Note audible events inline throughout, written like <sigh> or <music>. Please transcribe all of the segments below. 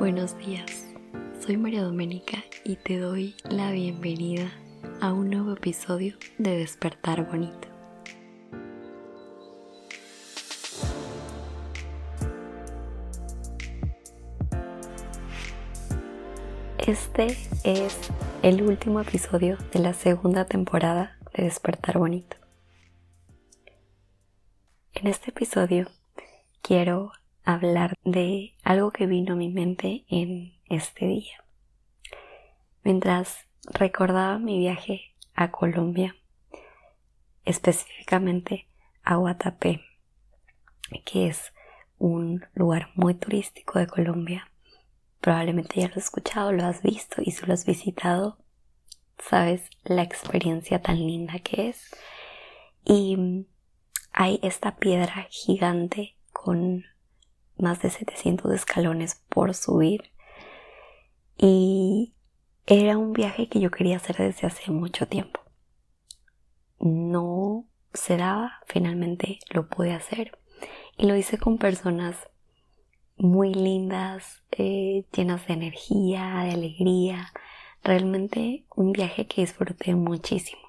Buenos días, soy María Doménica y te doy la bienvenida a un nuevo episodio de Despertar Bonito. Este es el último episodio de la segunda temporada de Despertar Bonito. En este episodio quiero hablar de algo que vino a mi mente en este día. Mientras recordaba mi viaje a Colombia, específicamente a Guatapé, que es un lugar muy turístico de Colombia. Probablemente ya lo has escuchado, lo has visto y si lo has visitado, sabes la experiencia tan linda que es. Y hay esta piedra gigante con más de 700 escalones por subir. Y era un viaje que yo quería hacer desde hace mucho tiempo. No se daba, finalmente lo pude hacer. Y lo hice con personas muy lindas, eh, llenas de energía, de alegría. Realmente un viaje que disfruté muchísimo.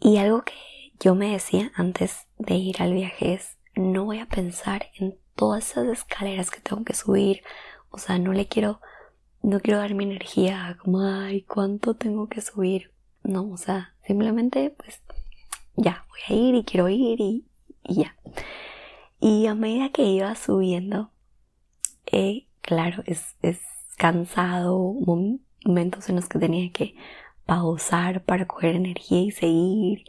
Y algo que yo me decía antes de ir al viaje es, no voy a pensar en todas esas escaleras que tengo que subir. O sea, no le quiero, no quiero dar mi energía como, ay, ¿cuánto tengo que subir? No, o sea, simplemente pues ya, voy a ir y quiero ir y, ya. Y a medida que iba subiendo, eh, claro, es, es cansado, momentos en los que tenía que pausar para coger energía y seguir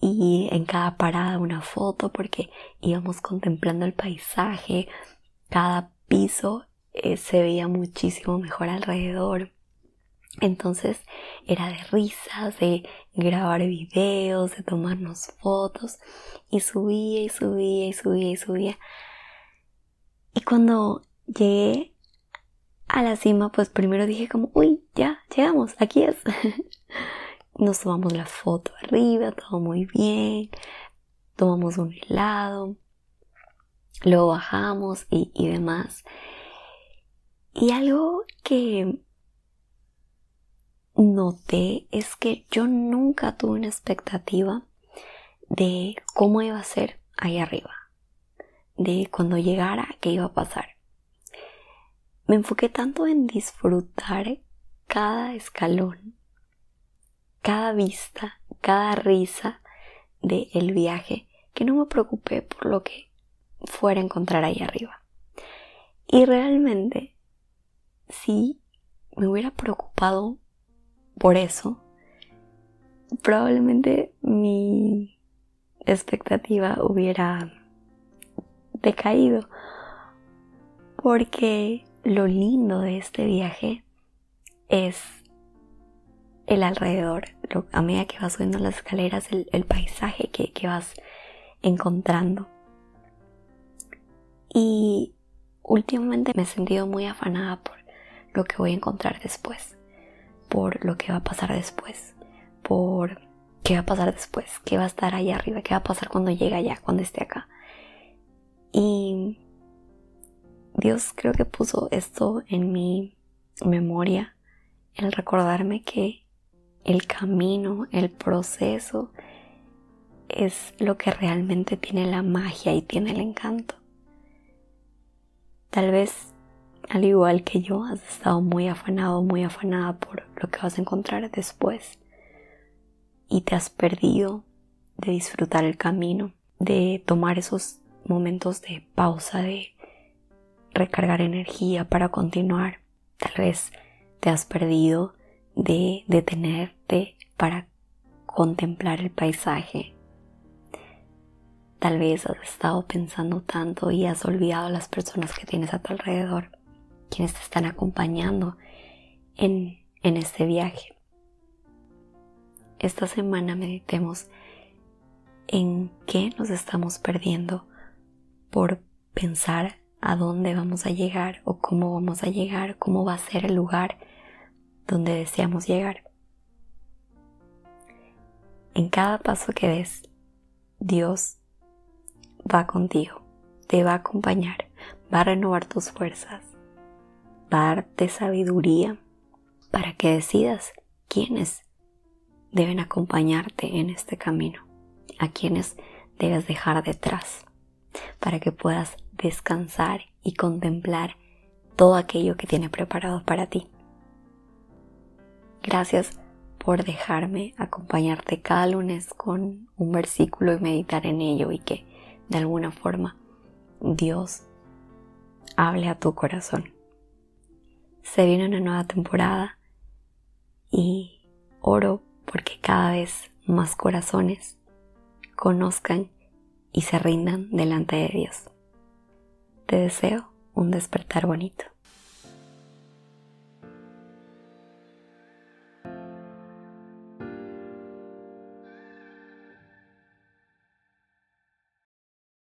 y en cada parada una foto porque íbamos contemplando el paisaje, cada piso eh, se veía muchísimo mejor alrededor. Entonces era de risas, de grabar videos, de tomarnos fotos y subía y subía y subía y subía. Y cuando llegué a la cima, pues primero dije como, uy, ya, llegamos, aquí es. <laughs> Nos tomamos la foto arriba, todo muy bien. Tomamos un helado. Luego bajamos y, y demás. Y algo que noté es que yo nunca tuve una expectativa de cómo iba a ser ahí arriba, de cuando llegara, qué iba a pasar. Me enfoqué tanto en disfrutar cada escalón cada vista, cada risa del el viaje, que no me preocupé por lo que fuera a encontrar ahí arriba. Y realmente, si me hubiera preocupado por eso, probablemente mi expectativa hubiera decaído. Porque lo lindo de este viaje es el alrededor, a medida que vas subiendo las escaleras, el, paisaje que, que vas encontrando. Y últimamente me he sentido muy afanada por lo que voy a encontrar después, por lo que va a pasar después, por qué va a pasar después, qué va a estar allá arriba, qué va a pasar cuando llegue allá, cuando esté acá. Y Dios creo que puso esto en mi memoria, el recordarme que el camino, el proceso, es lo que realmente tiene la magia y tiene el encanto. Tal vez, al igual que yo, has estado muy afanado, muy afanada por lo que vas a encontrar después y te has perdido de disfrutar el camino, de tomar esos momentos de pausa, de recargar energía para continuar. Tal vez te has perdido de detenerte para contemplar el paisaje. Tal vez has estado pensando tanto y has olvidado a las personas que tienes a tu alrededor, quienes te están acompañando en, en este viaje. Esta semana meditemos en qué nos estamos perdiendo por pensar a dónde vamos a llegar o cómo vamos a llegar, cómo va a ser el lugar donde deseamos llegar. En cada paso que des, Dios va contigo, te va a acompañar, va a renovar tus fuerzas, va a darte sabiduría para que decidas quiénes deben acompañarte en este camino, a quienes debes dejar detrás, para que puedas descansar y contemplar todo aquello que tiene preparado para ti. Gracias por dejarme acompañarte cada lunes con un versículo y meditar en ello y que de alguna forma Dios hable a tu corazón. Se viene una nueva temporada y oro porque cada vez más corazones conozcan y se rindan delante de Dios. Te deseo un despertar bonito.